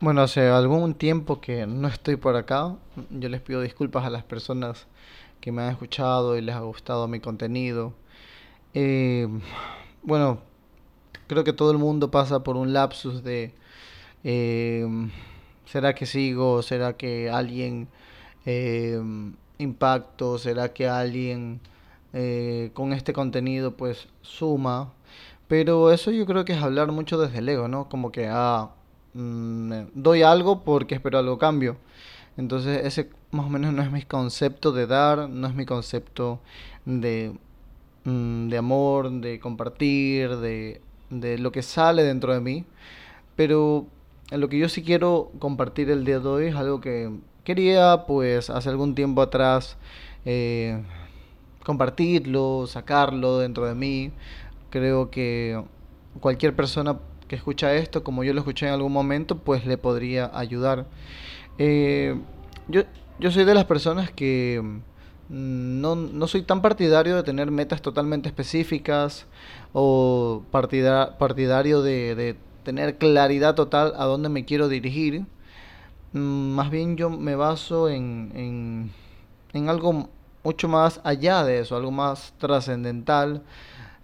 Bueno, hace algún tiempo que no estoy por acá. Yo les pido disculpas a las personas que me han escuchado y les ha gustado mi contenido. Eh, bueno, creo que todo el mundo pasa por un lapsus de eh, ¿será que sigo? ¿Será que alguien eh, impacto? ¿Será que alguien con este contenido pues suma? Pero eso yo creo que es hablar mucho desde el ego, ¿no? Como que, ah, mm, doy algo porque espero algo cambio. Entonces ese más o menos no es mi concepto de dar, no es mi concepto de, mm, de amor, de compartir, de, de lo que sale dentro de mí. Pero lo que yo sí quiero compartir el día de hoy es algo que quería pues hace algún tiempo atrás eh, compartirlo, sacarlo dentro de mí. Creo que cualquier persona que escucha esto, como yo lo escuché en algún momento, pues le podría ayudar. Eh, yo, yo soy de las personas que mm, no, no soy tan partidario de tener metas totalmente específicas o partida- partidario de, de tener claridad total a dónde me quiero dirigir. Mm, Más bien yo me baso en, en, en algo mucho más allá de eso, algo más trascendental,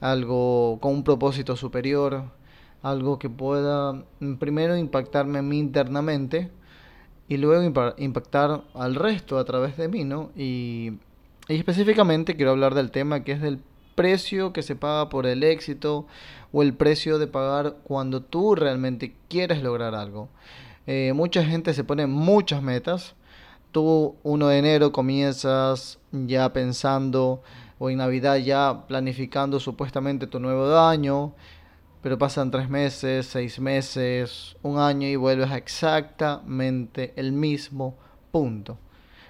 algo con un propósito superior, algo que pueda mm, primero impactarme a mí internamente y luego impa- impactar al resto a través de mí, ¿no? Y, específicamente quiero hablar del tema que es del precio que se paga por el éxito o el precio de pagar cuando tú realmente quieres lograr algo. Eh, mucha gente se pone muchas metas. Tú uno de enero comienzas ya pensando o en Navidad ya planificando supuestamente tu nuevo año, pero pasan tres meses, seis meses, un año y vuelves a exactamente el mismo punto.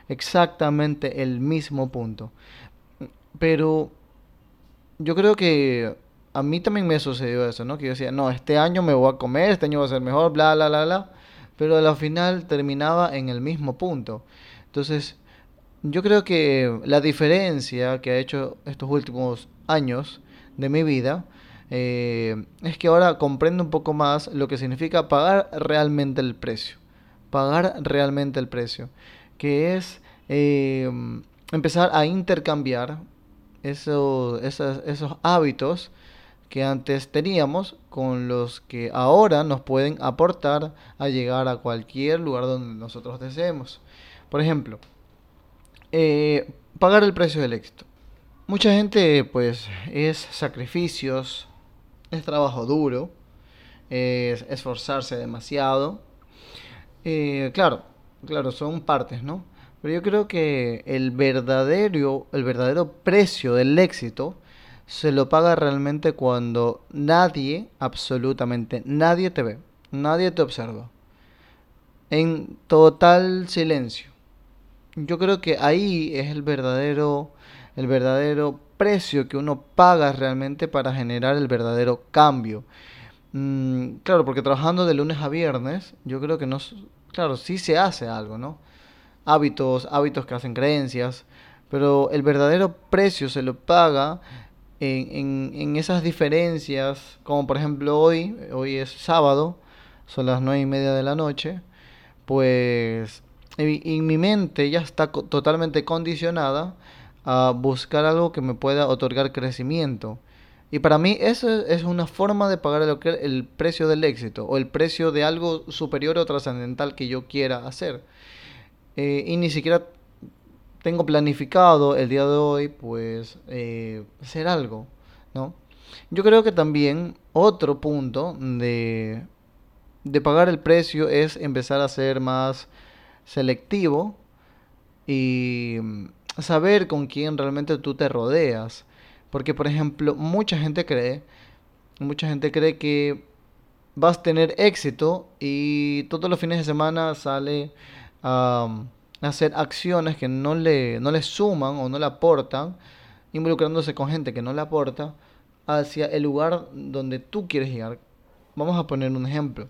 Exactamente el mismo punto. Pero yo creo que a mí también me sucedió eso, ¿no? Que yo decía, no, este año me voy a comer, este año va a ser mejor, bla, bla, bla, bla. Pero al final terminaba en el mismo punto. Entonces, yo creo que la diferencia que ha hecho estos últimos años de mi vida eh, es que ahora comprendo un poco más lo que significa pagar realmente el precio. Pagar realmente el precio. Que es eh, empezar a intercambiar esos, esos hábitos que antes teníamos con los que ahora nos pueden aportar a llegar a cualquier lugar donde nosotros deseemos. Por ejemplo, eh, pagar el precio del éxito. Mucha gente pues es sacrificios, es trabajo duro, es esforzarse demasiado. Eh, claro, claro, son partes, ¿no? Pero yo creo que el verdadero, el verdadero precio del éxito se lo paga realmente cuando nadie, absolutamente nadie te ve, nadie te observa, en total silencio. Yo creo que ahí es el verdadero, el verdadero precio que uno paga realmente para generar el verdadero cambio. Mm, claro, porque trabajando de lunes a viernes, yo creo que no, claro, sí se hace algo, ¿no? Hábitos, hábitos que hacen creencias, pero el verdadero precio se lo paga en, en, en esas diferencias, como por ejemplo hoy, hoy es sábado, son las nueve y media de la noche, pues en, mi mente ya está totalmente condicionada a buscar algo que me pueda otorgar crecimiento. Y para mí eso es una forma de pagar el, el precio del éxito o el precio de algo superior o trascendental que yo quiera hacer. Eh, y ni siquiera tengo planificado el día de hoy, pues, eh, hacer algo, ¿no? Yo creo que también otro punto de, de pagar el precio es empezar a ser más selectivo y saber con quién realmente tú te rodeas. Porque, por ejemplo, mucha gente cree, mucha gente cree que vas a tener éxito y todos los fines de semana sale a, hacer acciones que no le, no suman o no le aportan, involucrándose con gente que no le aporta hacia el lugar donde tú quieres llegar. Vamos a poner un ejemplo.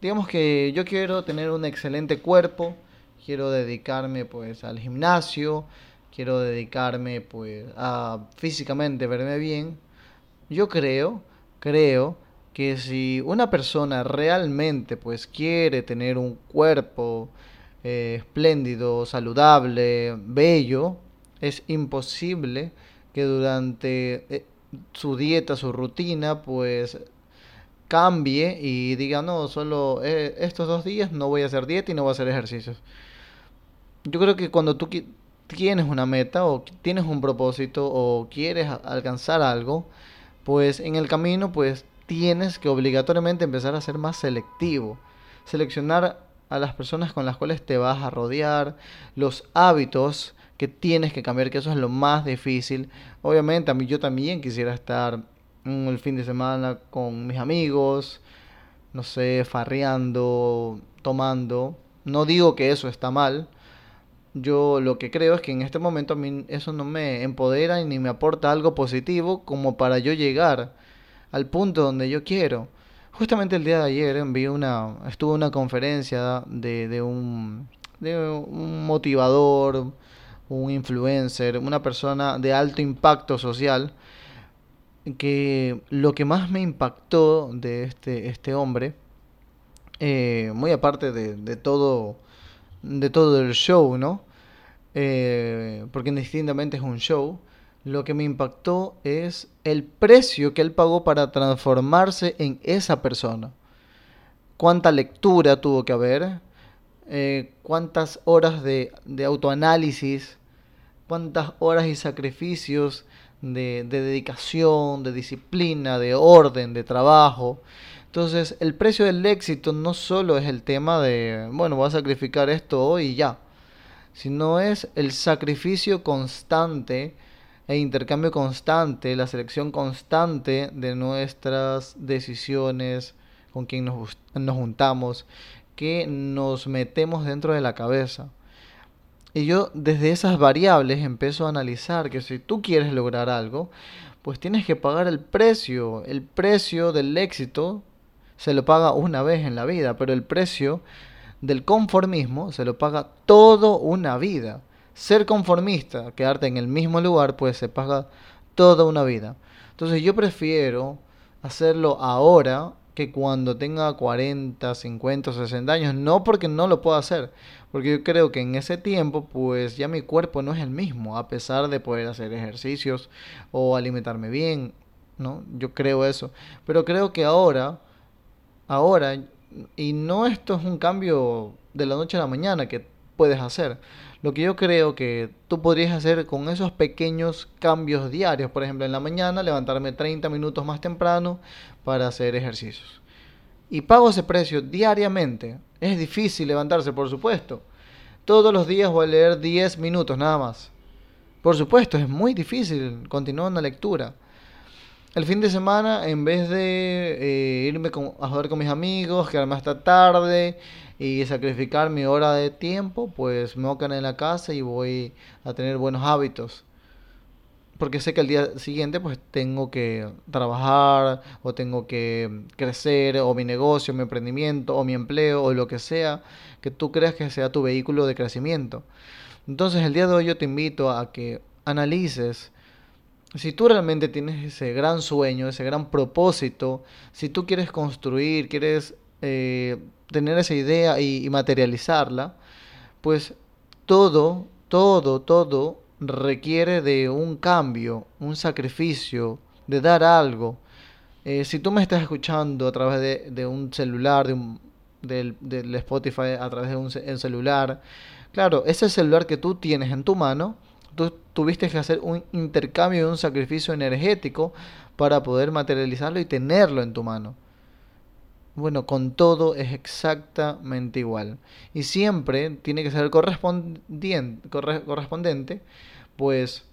Digamos que yo quiero tener un excelente cuerpo, quiero dedicarme pues al gimnasio, quiero dedicarme pues a físicamente verme bien. Yo creo, creo que si una persona realmente pues quiere tener un cuerpo eh, espléndido, saludable, bello, es imposible que durante eh, su dieta, su rutina, pues cambie y diga, no, solo eh, estos dos días no voy a hacer dieta y no voy a hacer ejercicios. Yo creo que cuando tú tienes una meta o tienes un propósito o quieres alcanzar algo, pues en el camino pues tienes que obligatoriamente empezar a ser más selectivo. Seleccionar a las personas con las cuales te vas a rodear, los hábitos que tienes que cambiar, que eso es lo más difícil. Obviamente a mí yo también quisiera estar el fin de semana con mis amigos, no sé, farreando, tomando. No digo que eso está mal. Yo lo que creo es que en este momento a mí eso no me empodera ni me aporta algo positivo como para yo llegar al punto donde yo quiero. Justamente el día de ayer vi una, estuve en una conferencia de, de, un, de un motivador, un influencer, una persona de alto impacto social, que lo que más me impactó de este, este hombre, eh, muy aparte de, de, todo, de todo el show, ¿no? Eh, porque indistintamente es un show, lo que me impactó es el precio que él pagó para transformarse en esa persona. Cuánta lectura tuvo que haber, eh, cuántas horas de, autoanálisis, cuántas horas y sacrificios de, de dedicación, de disciplina, de orden, de trabajo. Entonces, el precio del éxito no solo es el tema de, bueno, voy a sacrificar esto hoy y ya, sino es el sacrificio constante e intercambio constante, la selección constante de nuestras decisiones, con quien nos, nos juntamos, que nos metemos dentro de la cabeza. Y yo desde esas variables empiezo a analizar que si tú quieres lograr algo, pues tienes que pagar el precio. El precio del éxito se lo paga una vez en la vida, pero el precio del conformismo se lo paga todo una vida ser conformista, quedarte en el mismo lugar, pues se paga toda una vida. Entonces yo prefiero hacerlo ahora que cuando tenga 40, 50, 60 años. No porque no lo pueda hacer, porque yo creo que en ese tiempo pues ya mi cuerpo no es el mismo, a pesar de poder hacer ejercicios o alimentarme bien, ¿no? Yo creo eso. Pero creo que ahora, ahora, y no esto es un cambio de la noche a la mañana que puedes hacer, lo que yo creo que tú podrías hacer con esos pequeños cambios diarios, por ejemplo, en la mañana levantarme 30 minutos más temprano para hacer ejercicios. Y pago ese precio diariamente. Es difícil levantarse, por supuesto. Todos los días voy a leer 10 minutos nada más. Por supuesto, es muy difícil continuar una lectura. El fin de semana, en vez de eh, irme a jugar con mis amigos, quedarme hasta tarde, y sacrificar mi hora de tiempo, pues me voy en la casa y voy a tener buenos hábitos. Porque sé que el día siguiente pues tengo que trabajar o tengo que crecer o mi negocio, mi emprendimiento o mi empleo o lo que sea que tú creas que sea tu vehículo de crecimiento. Entonces el día de hoy yo te invito a que analices si tú realmente tienes ese gran sueño, ese gran propósito, si tú quieres construir, quieres eh, tener esa idea y, materializarla, pues todo, todo, todo requiere de un cambio, un sacrificio, de dar algo. Eh, si tú me estás escuchando a través de, un celular, de un, del, Spotify, a través de un, celular, claro, ese celular que tú tienes en tu mano, tú tuviste que hacer un intercambio de un sacrificio energético para poder materializarlo y tenerlo en tu mano. Bueno, con todo es exactamente igual. Y siempre tiene que ser correspondiente, correspondente, pues,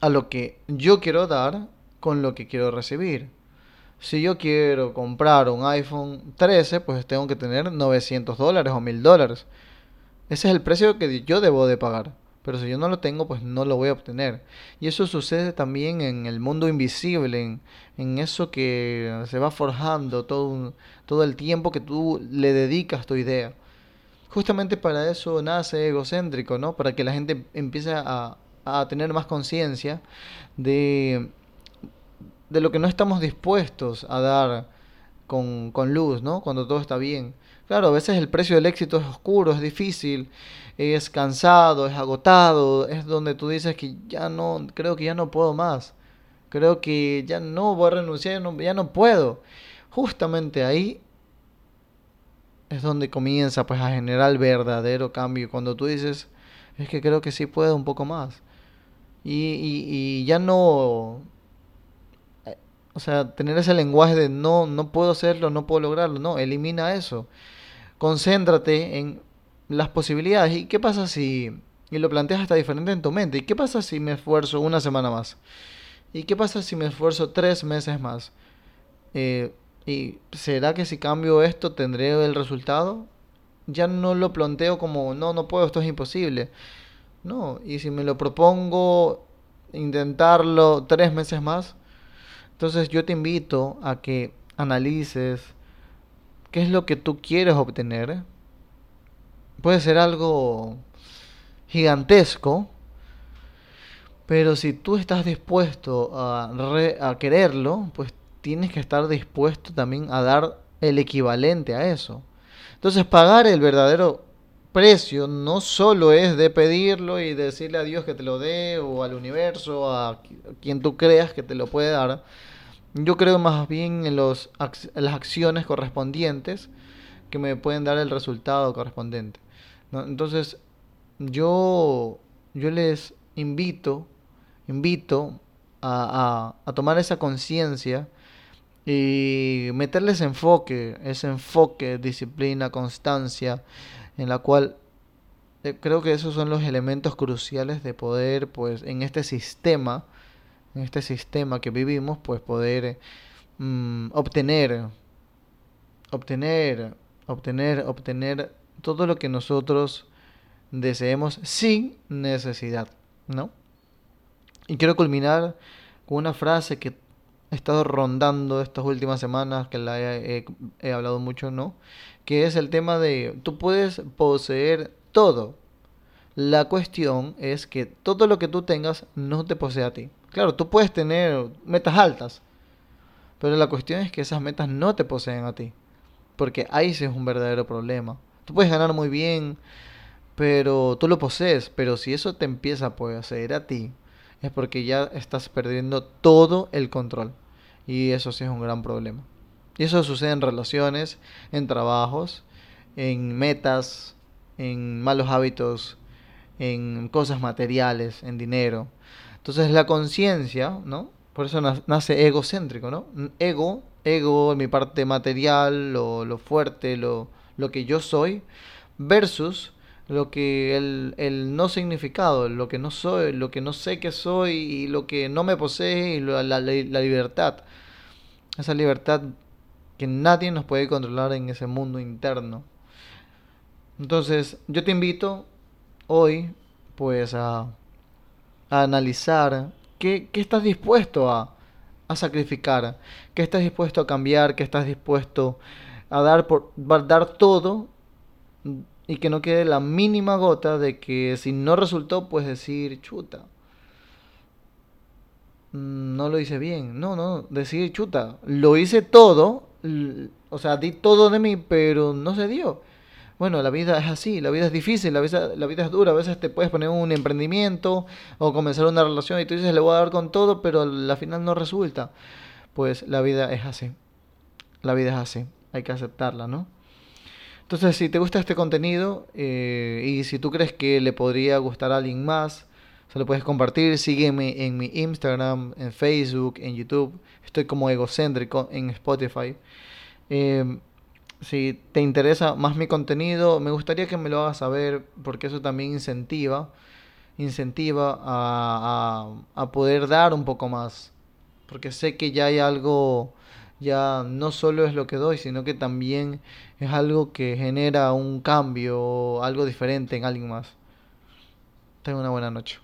a lo que yo quiero dar con lo que quiero recibir. Si yo quiero comprar un iPhone 13, pues tengo que tener 900 dólares o 1000 dólares. Ese es el precio que yo debo de pagar. Pero si yo no lo tengo, pues no lo voy a obtener. Y eso sucede también en el mundo invisible, en, eso que se va forjando todo, todo el tiempo que tú le dedicas tu idea. Justamente para eso nace egocéntrico, ¿no? Para que la gente empiece a, a tener más conciencia de, de lo que no estamos dispuestos a dar con, con luz, ¿no? Cuando todo está bien. Claro, a veces el precio del éxito es oscuro, es difícil, es cansado, es agotado, es donde tú dices que ya no, creo que ya no puedo más, creo que ya no voy a renunciar, ya no, puedo. Justamente ahí es donde comienza pues a generar el verdadero cambio, cuando tú dices, es que creo que sí puedo un poco más. Y, y, y ya no, o sea, tener ese lenguaje de no, no puedo hacerlo, no puedo lograrlo, no, elimina eso concéntrate en las posibilidades. ¿Y qué pasa si, y lo planteas hasta diferente en tu mente, ¿y qué pasa si me esfuerzo una semana más? ¿Y qué pasa si me esfuerzo tres meses más? Eh, ¿Y será que si cambio esto tendré el resultado? Ya no lo planteo como, no, no puedo, esto es imposible. No, y si me lo propongo intentarlo tres meses más, entonces yo te invito a que analices, qué es lo que tú quieres obtener. Puede ser algo gigantesco, pero si tú estás dispuesto a, quererlo, pues tienes que estar dispuesto también a dar el equivalente a eso. Entonces pagar el verdadero precio no solo es de pedirlo y decirle a Dios que te lo dé o al universo, a quien tú creas que te lo puede dar, yo creo más bien en, los, las acciones correspondientes que me pueden dar el resultado correspondiente. Entonces, yo, yo les invito, invito a, a, a tomar esa conciencia y meterles enfoque, ese enfoque, disciplina, constancia, en la cual eh, creo que esos son los elementos cruciales de poder, pues, en este sistema, en este sistema que vivimos, pues poder mm, obtener, obtener, obtener, obtener todo lo que nosotros deseemos sin necesidad, ¿no? Y quiero culminar con una frase que he estado rondando estas últimas semanas, que la he, he hablado mucho, ¿no? Que es el tema de, tú puedes poseer todo. La cuestión es que todo lo que tú tengas no te posee a ti. Claro, tú puedes tener metas altas, pero la cuestión es que esas metas no te poseen a ti, porque ahí sí es un verdadero problema. Tú puedes ganar muy bien, pero tú lo posees, pero si eso te empieza a poseer a ti, es porque ya estás perdiendo todo el control. Y eso sí es un gran problema. Y eso sucede en relaciones, en trabajos, en metas, en malos hábitos, en cosas materiales, en dinero. Entonces la conciencia, ¿no? Por eso nace egocéntrico, ¿no? Ego, ego, mi parte material, lo, lo fuerte, lo, lo, que yo soy, versus lo que el, el, no significado, lo que no soy, lo que no sé que soy y lo que no me posee y la, la, la libertad. Esa libertad que nadie nos puede controlar en ese mundo interno. Entonces, yo te invito hoy, pues, a a analizar qué, estás dispuesto a, a, sacrificar, qué estás dispuesto a cambiar, qué estás dispuesto a dar, por, dar todo y que no quede la mínima gota de que si no resultó, pues decir, chuta, no lo hice bien. No, no, decir, chuta, lo hice todo, o sea, di todo de mí, pero no se dio. Bueno, la vida es así, la vida es difícil, la vida, la vida es dura. A veces te puedes poner un emprendimiento o comenzar una relación y tú dices, le voy a dar con todo, pero al final no resulta. Pues la vida es así. La vida es así. Hay que aceptarla, ¿no? Entonces, si te gusta este contenido eh, y si tú crees que le podría gustar a alguien más, se lo puedes compartir. Sígueme en mi Instagram, en Facebook, en YouTube. Estoy como egocéntrico en Spotify. Eh, si te interesa más mi contenido, me gustaría que me lo hagas saber porque eso también incentiva, incentiva a, a, poder dar un poco más. Porque sé que ya hay algo, ya no solo es lo que doy, sino que también es algo que genera un cambio, algo diferente en alguien más. Tengo una buena noche.